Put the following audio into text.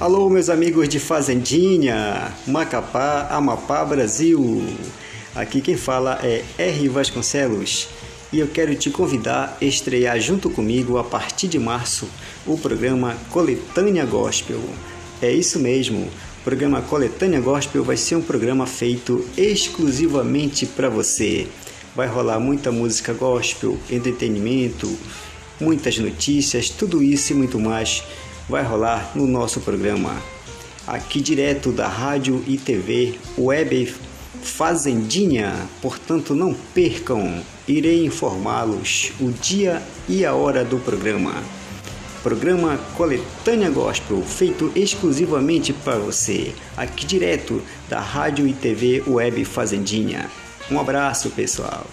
Alô, meus amigos de Fazendinha, Macapá, Amapá, Brasil. Aqui quem fala é R. Vasconcelos e eu quero te convidar a estrear junto comigo a partir de março o programa Coletânea Gospel. É isso mesmo, o programa Coletânea Gospel vai ser um programa feito exclusivamente para você. Vai rolar muita música gospel, entretenimento, muitas notícias, tudo isso e muito mais vai rolar no nosso programa. Aqui direto da Rádio e TV Web Fazendinha, portanto não percam, irei informá-los o dia e a hora do programa. Programa Coletânea Gospel, feito exclusivamente para você, aqui direto da Rádio e TV Web Fazendinha. Um abraço, pessoal.